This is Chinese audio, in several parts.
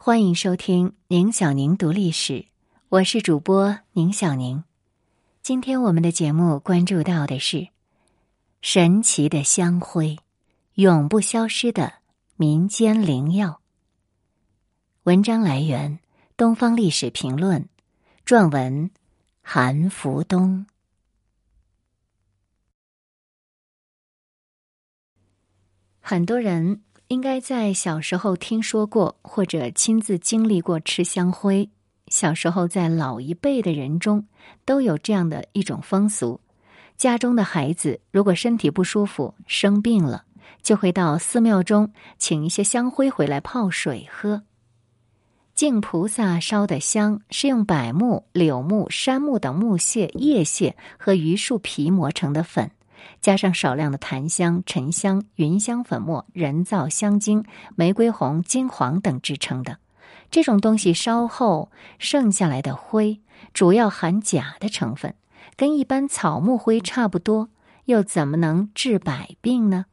欢迎收听宁小宁读历史，我是主播宁小宁。今天我们的节目关注到的是神奇的香灰，永不消失的民间灵药。文章来源《东方历史评论》，撰文韩福东。很多人。应该在小时候听说过或者亲自经历过吃香灰。小时候，在老一辈的人中都有这样的一种风俗：家中的孩子如果身体不舒服、生病了，就会到寺庙中请一些香灰回来泡水喝。敬菩萨烧的香是用柏木、柳木、杉木等木屑叶屑和榆树皮磨成的粉。加上少量的檀香、沉香、云香粉末、人造香精、玫瑰红、金黄等制成的，这种东西烧后剩下来的灰，主要含钾的成分，跟一般草木灰差不多，又怎么能治百病呢？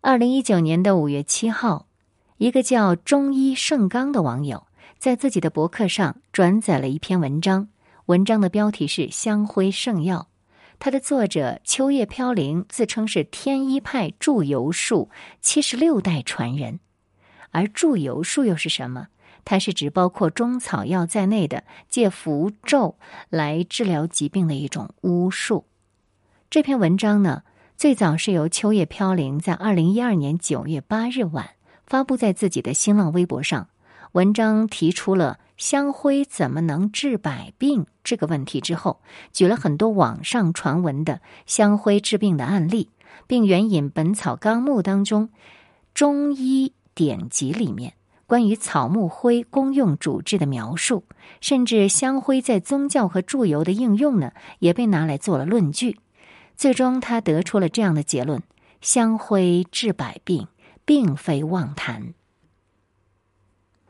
二零一九年的五月七号，一个叫中医盛刚的网友在自己的博客上转载了一篇文章，文章的标题是“香灰圣药”。它的作者秋叶飘零自称是天一派祝由术七十六代传人，而祝由术又是什么？它是指包括中草药在内的借符咒来治疗疾病的一种巫术。这篇文章呢，最早是由秋叶飘零在二零一二年九月八日晚发布在自己的新浪微博上。文章提出了香灰怎么能治百病这个问题之后，举了很多网上传闻的香灰治病的案例，并援引《本草纲目》当中中医典籍里面关于草木灰功用主治的描述，甚至香灰在宗教和祝由的应用呢，也被拿来做了论据。最终，他得出了这样的结论：香灰治百病，并非妄谈。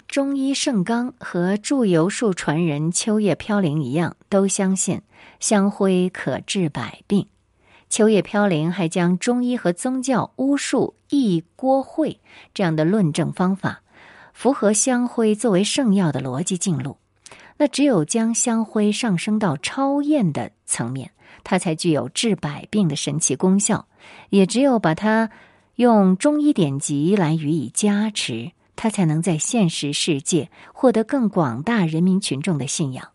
中医圣刚和祝由术传人秋叶飘零一样，都相信香灰可治百病。秋叶飘零还将中医和宗教巫术一锅烩这样的论证方法，符合香灰作为圣药的逻辑进路。那只有将香灰上升到超验的层面，它才具有治百病的神奇功效。也只有把它用中医典籍来予以加持。他才能在现实世界获得更广大人民群众的信仰。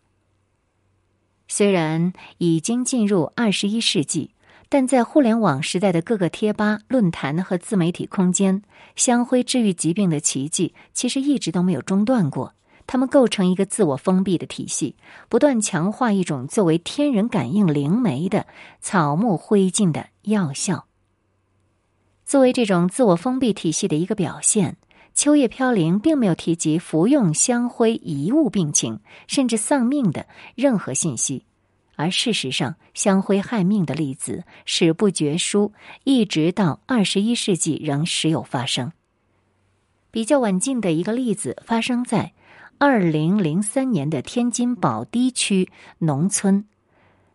虽然已经进入二十一世纪，但在互联网时代的各个贴吧、论坛和自媒体空间，香灰治愈疾病的奇迹其实一直都没有中断过。他们构成一个自我封闭的体系，不断强化一种作为天人感应灵媒的草木灰烬的药效。作为这种自我封闭体系的一个表现。秋叶飘零并没有提及服用香灰遗物病情，甚至丧命的任何信息，而事实上，香灰害命的例子史不绝书，一直到二十一世纪仍时有发生。比较晚近的一个例子发生在二零零三年的天津宝堤区农村。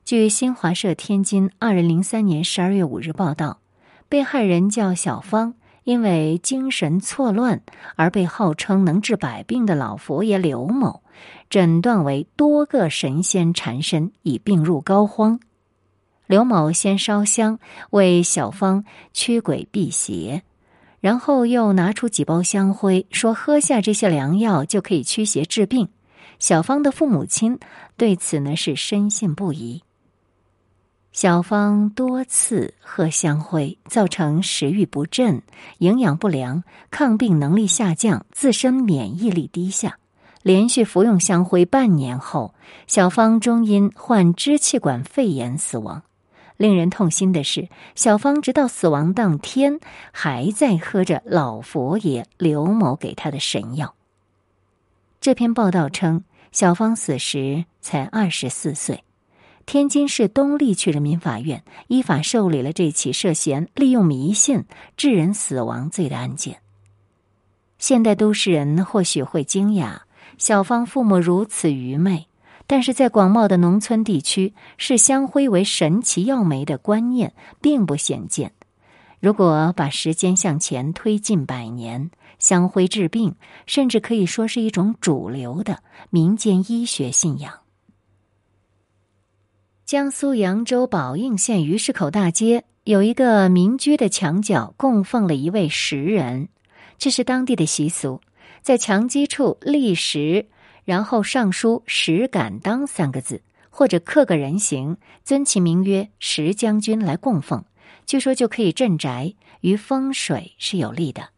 据新华社天津二零零三年十二月五日报道，被害人叫小芳。因为精神错乱而被号称能治百病的老佛爷刘某诊断为多个神仙缠身，已病入膏肓。刘某先烧香为小芳驱鬼辟邪，然后又拿出几包香灰，说喝下这些良药就可以驱邪治病。小芳的父母亲对此呢是深信不疑。小芳多次喝香灰，造成食欲不振、营养不良、抗病能力下降、自身免疫力低下。连续服用香灰半年后，小芳终因患支气管肺炎死亡。令人痛心的是，小芳直到死亡当天还在喝着老佛爷刘某给她的神药。这篇报道称，小芳死时才二十四岁。天津市东丽区人民法院依法受理了这起涉嫌利用迷信致人死亡罪的案件。现代都市人或许会惊讶，小芳父母如此愚昧，但是在广袤的农村地区，视香灰为神奇药媒的观念并不鲜见。如果把时间向前推进百年，香灰治病，甚至可以说是一种主流的民间医学信仰。江苏扬州宝应县鱼市口大街有一个民居的墙角供奉了一位石人，这是当地的习俗，在墙基处立石，然后上书“石敢当”三个字，或者刻个人形，尊其名曰石将军来供奉。据说就可以镇宅，于风水是有利的。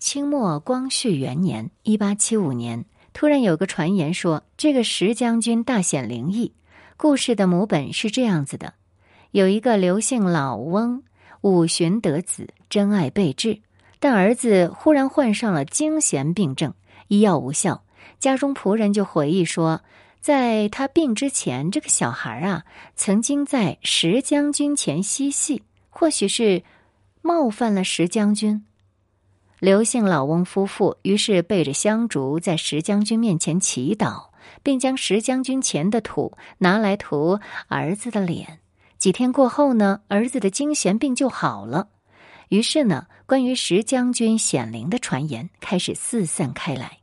清末光绪元年（一八七五年），突然有个传言说，这个石将军大显灵异。故事的母本是这样子的：有一个刘姓老翁，五旬得子，真爱备至，但儿子忽然患上了惊痫病症，医药无效。家中仆人就回忆说。在他病之前，这个小孩啊，曾经在石将军前嬉戏，或许是冒犯了石将军。刘姓老翁夫妇于是背着香烛在石将军面前祈祷，并将石将军前的土拿来涂儿子的脸。几天过后呢，儿子的惊痫病就好了。于是呢，关于石将军显灵的传言开始四散开来。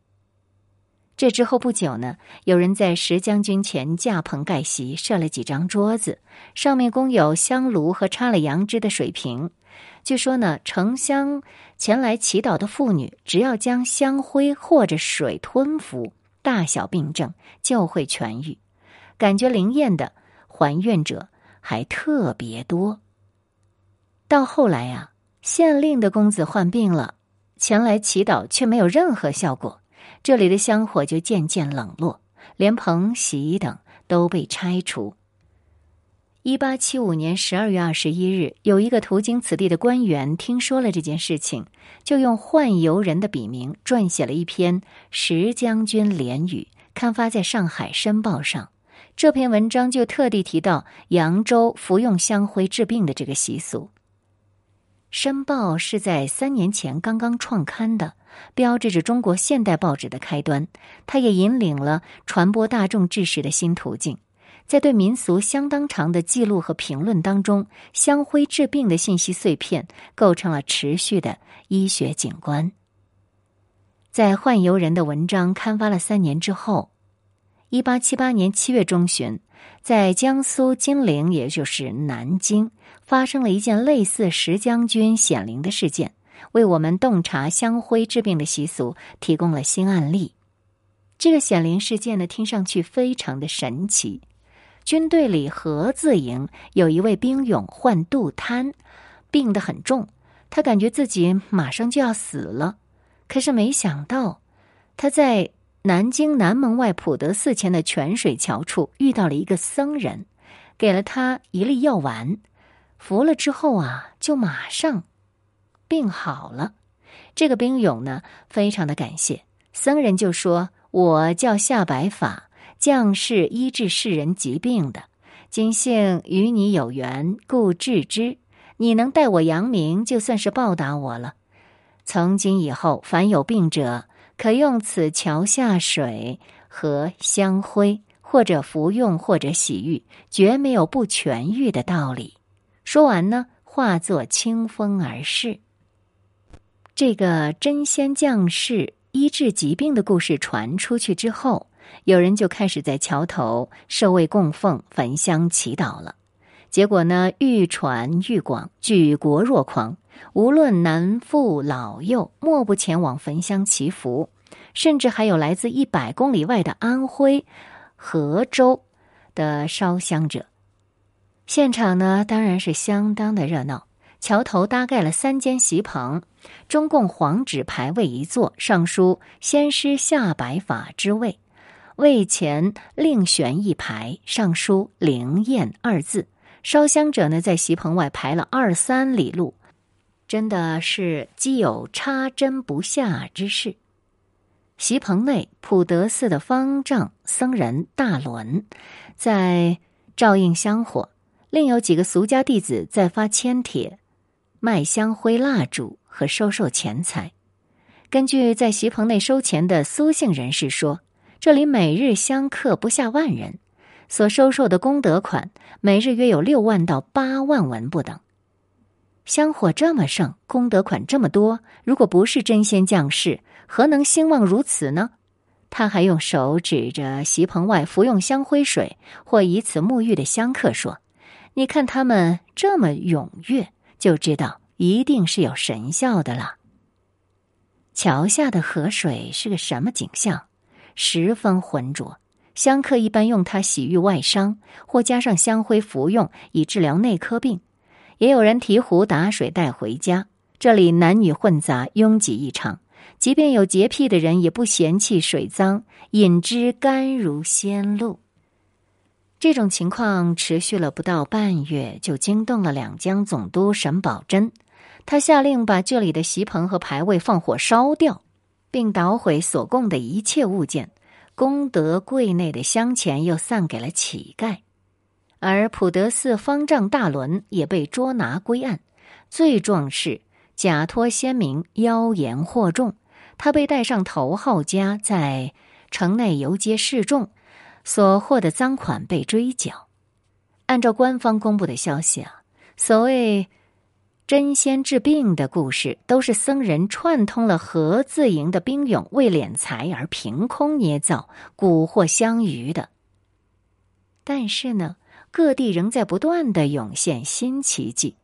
这之后不久呢，有人在石将军前架棚盖席，设了几张桌子，上面供有香炉和插了杨枝的水瓶。据说呢，城乡前来祈祷的妇女，只要将香灰或者水吞服，大小病症就会痊愈。感觉灵验的还愿者还特别多。到后来呀，县令的公子患病了，前来祈祷却没有任何效果。这里的香火就渐渐冷落，连棚席等都被拆除。一八七五年十二月二十一日，有一个途经此地的官员听说了这件事情，就用宦游人的笔名撰写了一篇《石将军联语》，刊发在上海申报上。这篇文章就特地提到扬州服用香灰治病的这个习俗。申报是在三年前刚刚创刊的。标志着中国现代报纸的开端，它也引领了传播大众知识的新途径。在对民俗相当长的记录和评论当中，香灰治病的信息碎片构成了持续的医学景观。在宦游人的文章刊发了三年之后，一八七八年七月中旬，在江苏金陵，也就是南京，发生了一件类似石将军显灵的事件。为我们洞察香灰治病的习俗提供了新案例。这个显灵事件呢，听上去非常的神奇。军队里何字营有一位兵勇患肚瘫，病得很重，他感觉自己马上就要死了。可是没想到，他在南京南门外普德寺前的泉水桥处遇到了一个僧人，给了他一粒药丸，服了之后啊，就马上。病好了，这个兵勇呢，非常的感谢僧人，就说：“我叫夏白法，将士医治世人疾病的，今幸与你有缘，故治之。你能代我扬名，就算是报答我了。从今以后，凡有病者，可用此桥下水和香灰，或者服用，或者洗浴，绝没有不痊愈的道理。”说完呢，化作清风而逝。这个真仙降世医治疾病的故事传出去之后，有人就开始在桥头设位供奉、焚香祈祷了。结果呢，愈传愈广，举国若狂，无论男妇老幼，莫不前往焚香祈福。甚至还有来自一百公里外的安徽和州的烧香者。现场呢，当然是相当的热闹。桥头搭盖了三间席棚，中共黄纸牌位一座，上书“先师下白法之位”，位前另悬一排，上书“灵验”二字。烧香者呢，在席棚外排了二三里路，真的是既有插针不下之势。席棚内，普德寺的方丈僧人大伦在照应香火，另有几个俗家弟子在发签帖。卖香灰蜡烛和收受钱财。根据在席棚内收钱的苏姓人士说，这里每日香客不下万人，所收受的功德款每日约有六万到八万文不等。香火这么盛，功德款这么多，如果不是真仙降世，何能兴旺如此呢？他还用手指着席棚外服用香灰水或以此沐浴的香客说：“你看他们这么踊跃，就知道一定是有神效的了。”桥下的河水是个什么景象？十分浑浊。香客一般用它洗浴外伤，或加上香灰服用，以治疗内科病。也有人提壶打水带回家。这里男女混杂，拥挤异常。即便有洁癖的人，也不嫌弃水脏，饮之甘如仙露。这种情况持续了不到半月，就惊动了两江总督沈葆桢。他下令把这里的席棚和牌位放火烧掉，并捣毁所供的一切物件。功德柜内的香钱又散给了乞丐，而普德寺方丈大伦也被捉拿归案。罪状是假托先民，妖言惑众。他被带上头号家，在城内游街示众，所获的赃款被追缴。按照官方公布的消息啊，所谓。真仙治病的故事，都是僧人串通了何自营的兵勇，为敛财而凭空捏造、蛊惑相余的。但是呢，各地仍在不断的涌现新奇迹。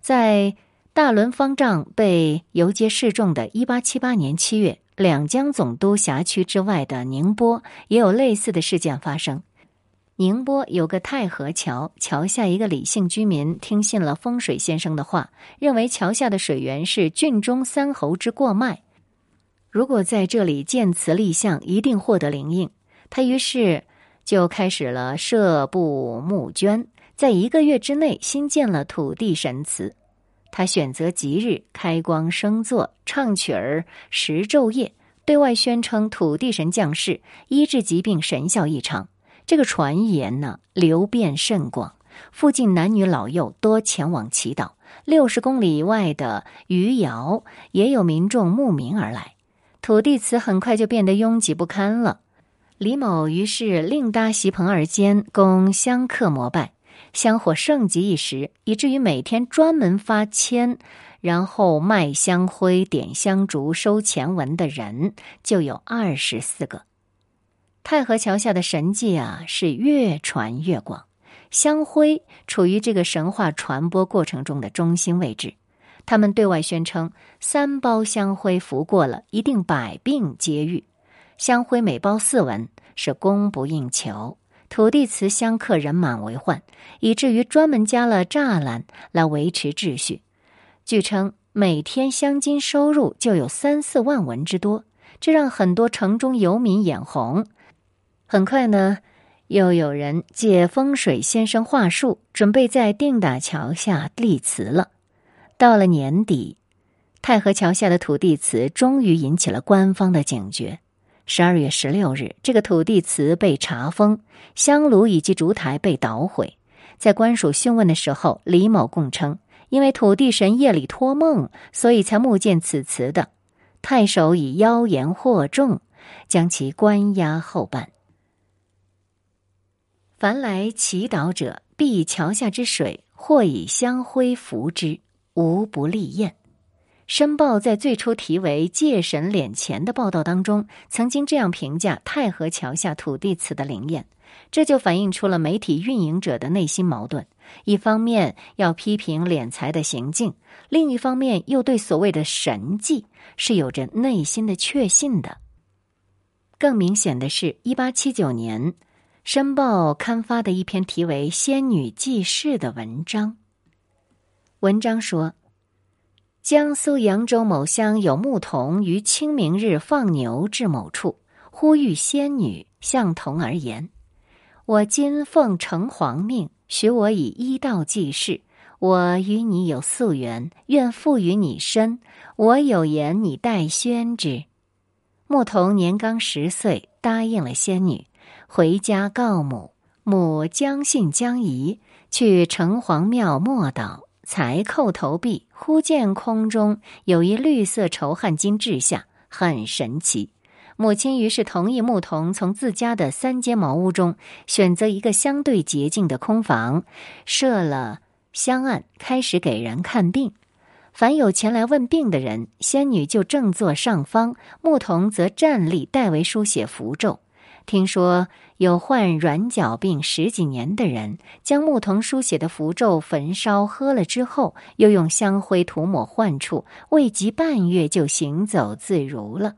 在大伦方丈被游街示众的一八七八年七月，两江总督辖区之外的宁波也有类似的事件发生。宁波有个太和桥，桥下一个李姓居民听信了风水先生的话，认为桥下的水源是郡中三侯之过脉，如果在这里建祠立像，一定获得灵应。他于是就开始了设布募捐，在一个月之内新建了土地神祠。他选择吉日开光升座，唱曲儿十昼夜，对外宣称土地神降世，医治疾病神效异常。这个传言呢，流遍甚广，附近男女老幼多前往祈祷。六十公里以外的余姚也有民众慕名而来，土地祠很快就变得拥挤不堪了。李某于是另搭席棚二间，供香客膜拜，香火盛极一时，以至于每天专门发签，然后卖香灰、点香烛、收钱文的人就有二十四个。太和桥下的神迹啊，是越传越广。香灰处于这个神话传播过程中的中心位置。他们对外宣称，三包香灰服过了，一定百病皆愈。香灰每包四文，是供不应求。土地祠香客人满为患，以至于专门加了栅栏来维持秩序。据称，每天香金收入就有三四万文之多，这让很多城中游民眼红。很快呢，又有人借风水先生话术，准备在定打桥下立祠了。到了年底，太和桥下的土地祠终于引起了官方的警觉。十二月十六日，这个土地祠被查封，香炉以及烛台被捣毁。在官署讯问的时候，李某供称，因为土地神夜里托梦，所以才目见此祠的。太守以妖言惑众，将其关押后办。凡来祈祷者，必以桥下之水，或以香灰服之，无不利验。申报在最初题为“借神敛钱”的报道当中，曾经这样评价太和桥下土地祠的灵验，这就反映出了媒体运营者的内心矛盾：一方面要批评敛财的行径，另一方面又对所谓的神迹是有着内心的确信的。更明显的是，一八七九年。《申报》刊发的一篇题为《仙女记事》的文章。文章说，江苏扬州某乡有牧童于清明日放牛至某处，忽遇仙女，向童而言：“我今奉城隍命，许我以医道济世。我与你有夙缘，愿付与你身。我有言，你待宣之。”牧童年刚十岁，答应了仙女。回家告母，母将信将疑，去城隍庙默祷，才叩头毕，忽见空中有一绿色绸汗巾掷下，很神奇。母亲于是同意牧童从自家的三间茅屋中选择一个相对洁净的空房，设了香案，开始给人看病。凡有前来问病的人，仙女就正坐上方，牧童则站立代为书写符咒。听说有患软脚病十几年的人，将牧童书写的符咒焚烧喝了之后，又用香灰涂抹患处，未及半月就行走自如了。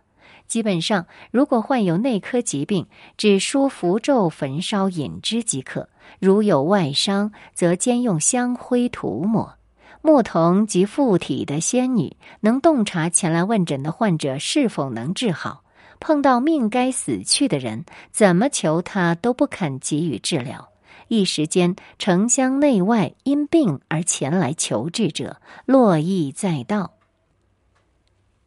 基本上，如果患有内科疾病，只书符咒焚烧饮之即可；如有外伤，则兼用香灰涂抹。牧童及附体的仙女能洞察前来问诊的患者是否能治好。碰到命该死去的人，怎么求他都不肯给予治疗。一时间，城乡内外因病而前来求治者络绎在道。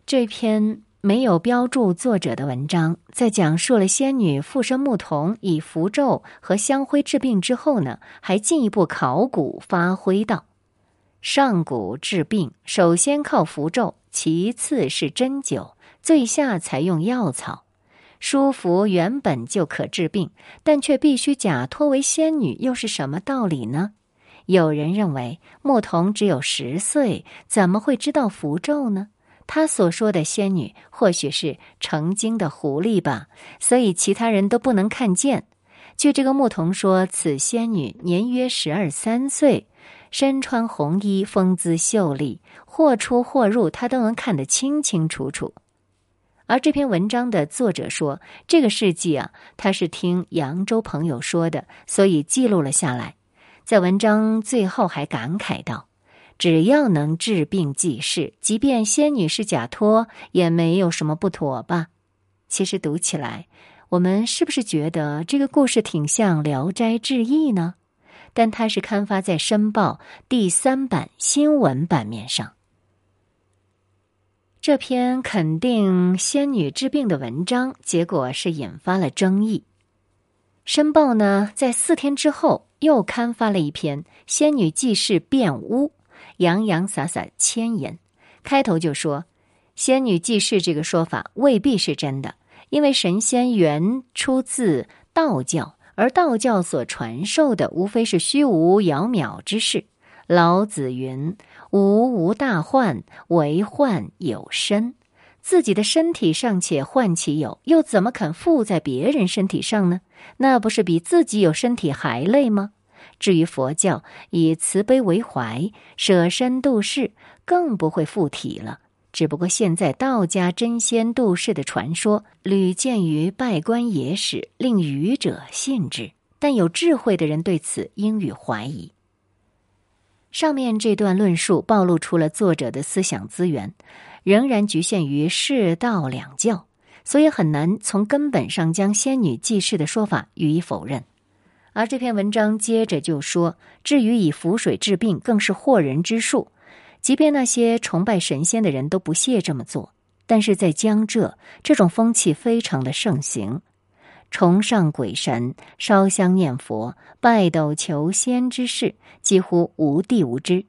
这篇没有标注作者的文章，在讲述了仙女附身牧童以符咒和香灰治病之后呢，还进一步考古发挥道：上古治病，首先靠符咒，其次是针灸。最下才用药草，舒服原本就可治病，但却必须假托为仙女，又是什么道理呢？有人认为牧童只有十岁，怎么会知道符咒呢？他所说的仙女或许是成精的狐狸吧，所以其他人都不能看见。据这个牧童说，此仙女年约十二三岁，身穿红衣，风姿秀丽，或出或入，他都能看得清清楚楚。而这篇文章的作者说，这个事迹啊，他是听扬州朋友说的，所以记录了下来。在文章最后还感慨道：“只要能治病济世，即便仙女是假托，也没有什么不妥吧？”其实读起来，我们是不是觉得这个故事挺像《聊斋志异》呢？但它是刊发在《申报》第三版新闻版面上。这篇肯定仙女治病的文章，结果是引发了争议。申报呢，在四天之后又刊发了一篇仙女济世变巫，洋洋洒洒千言。开头就说，仙女济世这个说法未必是真的，因为神仙原出自道教，而道教所传授的无非是虚无缥缈之事。老子云。无无大患，唯患有身。自己的身体尚且患其有，又怎么肯附在别人身体上呢？那不是比自己有身体还累吗？至于佛教以慈悲为怀，舍身度世，更不会附体了。只不过现在道家真仙度世的传说屡见于拜官野史，令愚者信之，但有智慧的人对此应予怀疑。上面这段论述暴露出了作者的思想资源，仍然局限于世道两教，所以很难从根本上将仙女济世的说法予以否认。而这篇文章接着就说，至于以符水治病，更是惑人之术，即便那些崇拜神仙的人都不屑这么做，但是在江浙，这种风气非常的盛行。崇尚鬼神、烧香念佛、拜斗求仙之事几乎无地无知，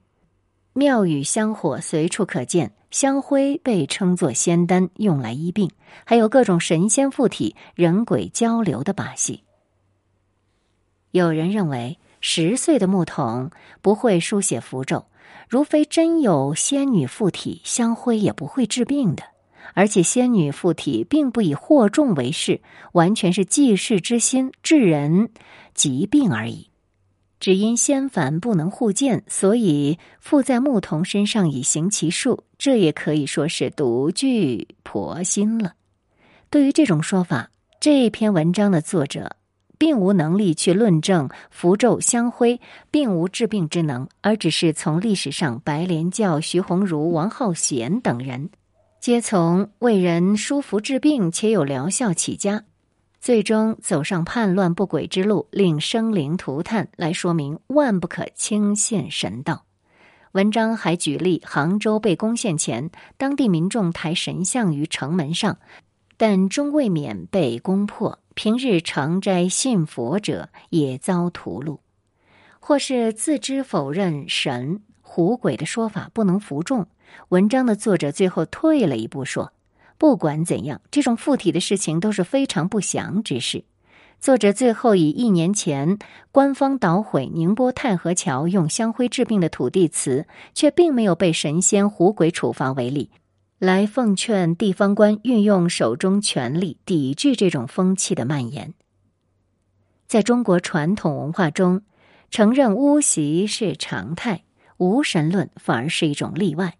庙宇香火随处可见，香灰被称作仙丹，用来医病，还有各种神仙附体、人鬼交流的把戏。有人认为，十岁的牧童不会书写符咒，如非真有仙女附体，香灰也不会治病的。而且仙女附体并不以惑众为事，完全是济世之心治人疾病而已。只因仙凡不能互见，所以附在牧童身上以行其术，这也可以说是独具婆心了。对于这种说法，这篇文章的作者并无能力去论证符咒香灰并无治病之能，而只是从历史上白莲教徐鸿儒、王浩贤等人。皆从为人舒服治病且有疗效起家，最终走上叛乱不轨之路，令生灵涂炭，来说明万不可轻信神道。文章还举例，杭州被攻陷前，当地民众抬神像于城门上，但终未免被攻破。平日常斋信佛者也遭屠戮，或是自知否认神狐鬼的说法不能服众。文章的作者最后退了一步，说：“不管怎样，这种附体的事情都是非常不祥之事。作者最后以一年前官方捣毁宁波太和桥用香灰治病的土地祠，却并没有被神仙狐鬼处罚为例，来奉劝地方官运用手中权力抵制这种风气的蔓延。在中国传统文化中，承认巫习是常态，无神论反而是一种例外。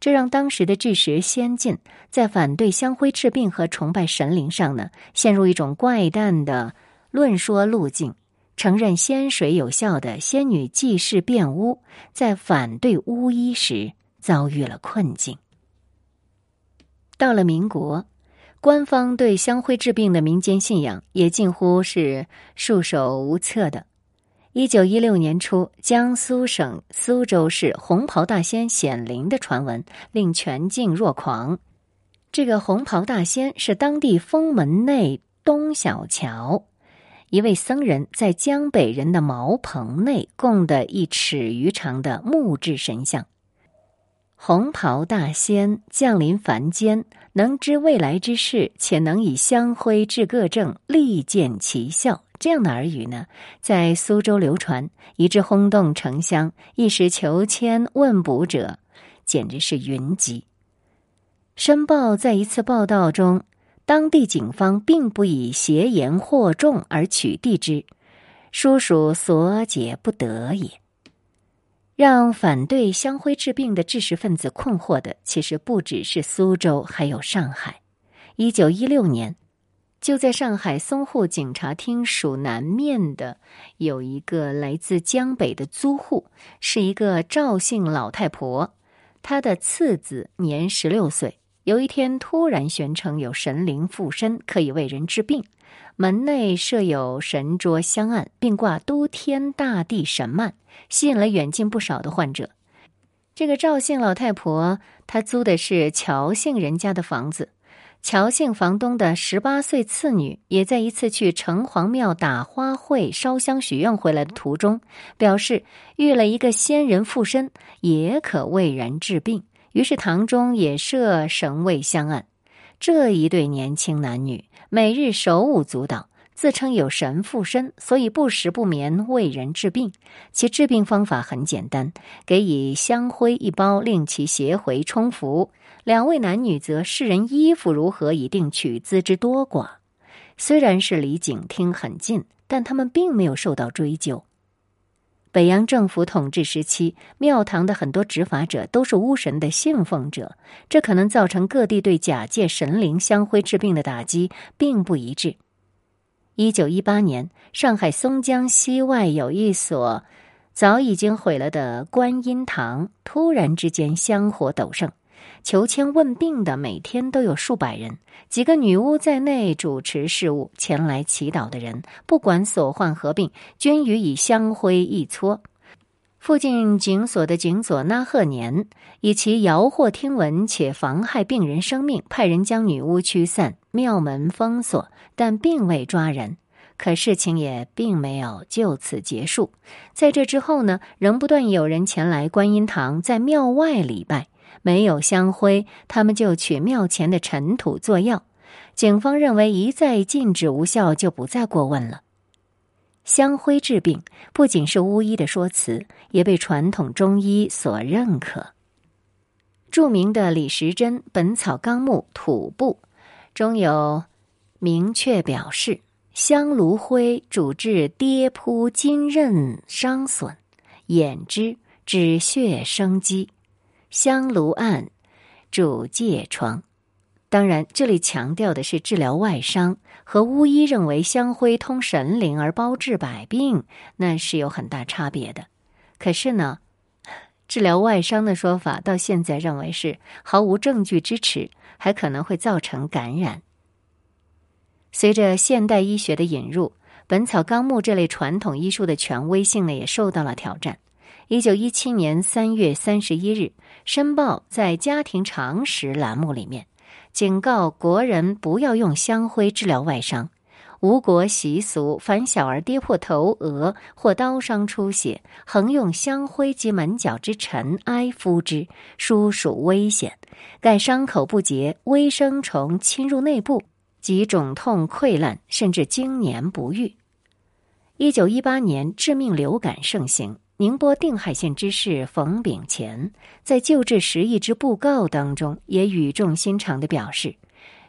这让当时的智识先进在反对香灰治病和崇拜神灵上呢，陷入一种怪诞的论说路径。承认仙水有效的仙女济世变巫，在反对巫医时遭遇了困境。到了民国，官方对香灰治病的民间信仰也近乎是束手无策的。一九一六年初，江苏省苏州市红袍大仙显灵的传闻令全境若狂。这个红袍大仙是当地封门内东小桥一位僧人在江北人的茅棚内供的一尺余长的木质神像。红袍大仙降临凡间，能知未来之事，且能以香灰治各症，立见奇效。这样的耳语呢，在苏州流传，以致轰动城乡，一时求签问卜者简直是云集。《申报》在一次报道中，当地警方并不以邪言惑众而取缔之，殊属所解不得也。让反对香灰治病的知识分子困惑的，其实不只是苏州，还有上海。一九一六年。就在上海淞沪警察厅属南面的有一个来自江北的租户，是一个赵姓老太婆。她的次子年十六岁，有一天突然宣称有神灵附身，可以为人治病。门内设有神桌香案，并挂都天大地神幔，吸引了远近不少的患者。这个赵姓老太婆，她租的是乔姓人家的房子。乔姓房东的十八岁次女，也在一次去城隍庙打花卉、烧香许愿回来的途中，表示遇了一个仙人附身，也可为人治病。于是堂中也设神位相案。这一对年轻男女每日手舞足蹈，自称有神附身，所以不食不眠为人治病。其治病方法很简单，给以香灰一包，令其邪回冲服。两位男女则世人衣服如何，以定取资之多寡。虽然是离警厅很近，但他们并没有受到追究。北洋政府统治时期，庙堂的很多执法者都是巫神的信奉者，这可能造成各地对假借神灵香灰治病的打击并不一致。一九一八年，上海松江西外有一所早已经毁了的观音堂，突然之间香火陡盛。求签问病的每天都有数百人，几个女巫在内主持事务。前来祈祷的人，不管所患何病，均予以香灰一搓。附近警所的警佐那赫年以其摇惑听闻且妨害病人生命，派人将女巫驱散，庙门封锁，但并未抓人。可事情也并没有就此结束。在这之后呢，仍不断有人前来观音堂，在庙外礼拜。没有香灰，他们就取庙前的尘土做药。警方认为一再禁止无效，就不再过问了。香灰治病不仅是巫医的说辞，也被传统中医所认可。著名的李时珍《本草纲目土部》中有明确表示，香炉灰主治跌扑、筋韧伤损、眼之、止血生肌。香炉案主疥疮，当然，这里强调的是治疗外伤，和巫医认为香灰通神灵而包治百病，那是有很大差别的。可是呢，治疗外伤的说法到现在认为是毫无证据支持，还可能会造成感染。随着现代医学的引入，《本草纲目》这类传统医书的权威性呢，也受到了挑战。一九一七年三月三十一日，《申报》在家庭常识栏目里面警告国人不要用香灰治疗外伤。吴国习俗，凡小儿跌破头、额或刀伤出血，横用香灰及门角之尘埃敷之，殊属危险。盖伤口不结，微生虫侵入内部，及肿痛溃烂，甚至经年不愈。一九一八年，致命流感盛行，宁波定海县知事冯炳乾在救治十亿之布告当中，也语重心长的表示：“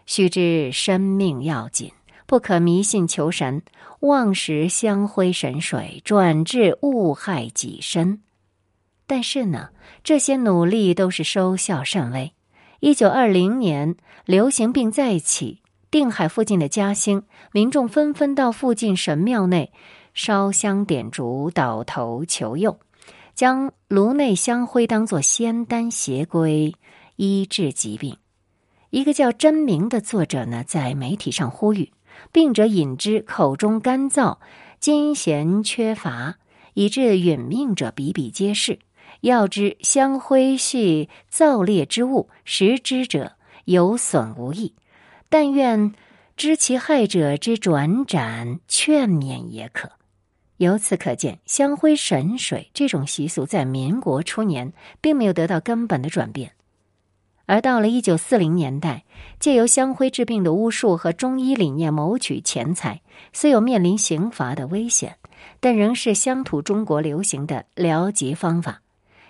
须知生命要紧，不可迷信求神，妄食香灰神水，转致误害己身。”但是呢，这些努力都是收效甚微。一九二零年，流行病再起，定海附近的嘉兴民众纷纷到附近神庙内烧香点烛、倒头求佑，将炉内香灰当作仙丹邪归，医治疾病。一个叫真明的作者呢，在媒体上呼吁：病者饮之，口中干燥，津涎缺乏，以致殒命者比比皆是。要知香灰系燥烈之物，食之者有损无益。但愿知其害者之转斩，劝勉也可。由此可见，香灰神水这种习俗在民国初年并没有得到根本的转变。而到了一九四零年代，借由香灰治病的巫术和中医理念谋取钱财，虽有面临刑罚的危险，但仍是乡土中国流行的疗疾方法。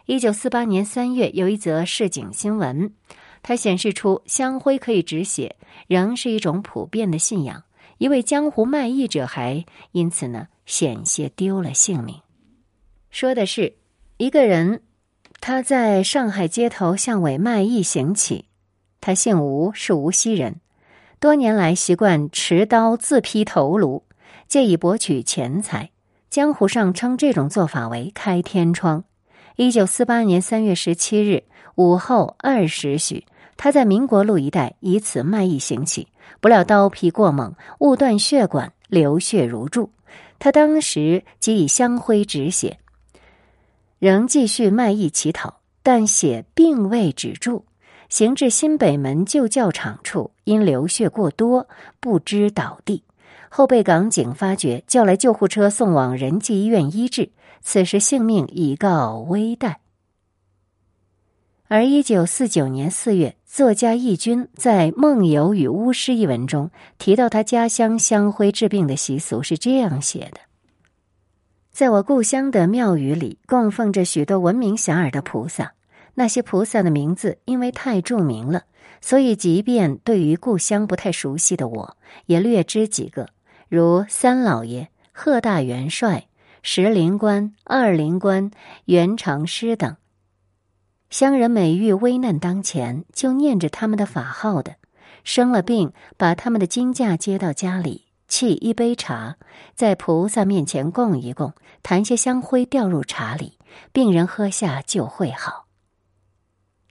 一九四八年三月，有一则市井新闻，它显示出香灰可以止血，仍是一种普遍的信仰。一位江湖卖艺者还因此呢险些丢了性命。说的是一个人，他在上海街头巷尾卖艺行乞，他姓吴，是无锡人，多年来习惯持刀自劈头颅，借以博取钱财。江湖上称这种做法为“开天窗”。一九四八年三月十七日午后二时许，他在民国路一带以此卖艺行乞，不料刀劈过猛，误断血管，流血如注。他当时即以香灰止血，仍继续卖艺乞讨，但血并未止住，行至新北门旧教场处，因流血过多，不知倒地。后被港警发觉，叫来救护车送往仁济医院医治。此时性命已告危殆。而一九四九年四月，作家易君在《梦游与巫师》一文中提到他家乡香灰治病的习俗是这样写的：在我故乡的庙宇里，供奉着许多闻名遐迩的菩萨。那些菩萨的名字因为太著名了，所以即便对于故乡不太熟悉的我，也略知几个，如三老爷、贺大元帅。石灵官、二灵官、元长师等乡人，每遇危难当前，就念着他们的法号的。生了病，把他们的金架接到家里，沏一杯茶，在菩萨面前供一供，弹些香灰掉入茶里，病人喝下就会好。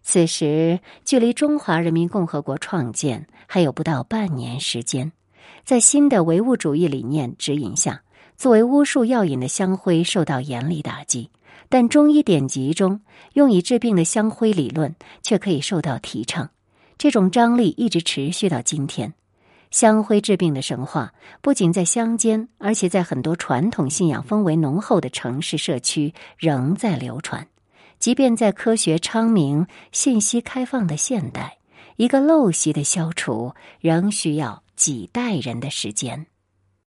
此时距离中华人民共和国创建还有不到半年时间，在新的唯物主义理念指引下。作为巫术药引的香灰受到严厉打击，但中医典籍中用以治病的香灰理论却可以受到提倡。这种张力一直持续到今天。香灰治病的神话不仅在乡间，而且在很多传统信仰氛围浓厚的城市社区仍在流传。即便在科学昌明、信息开放的现代，一个陋习的消除仍需要几代人的时间。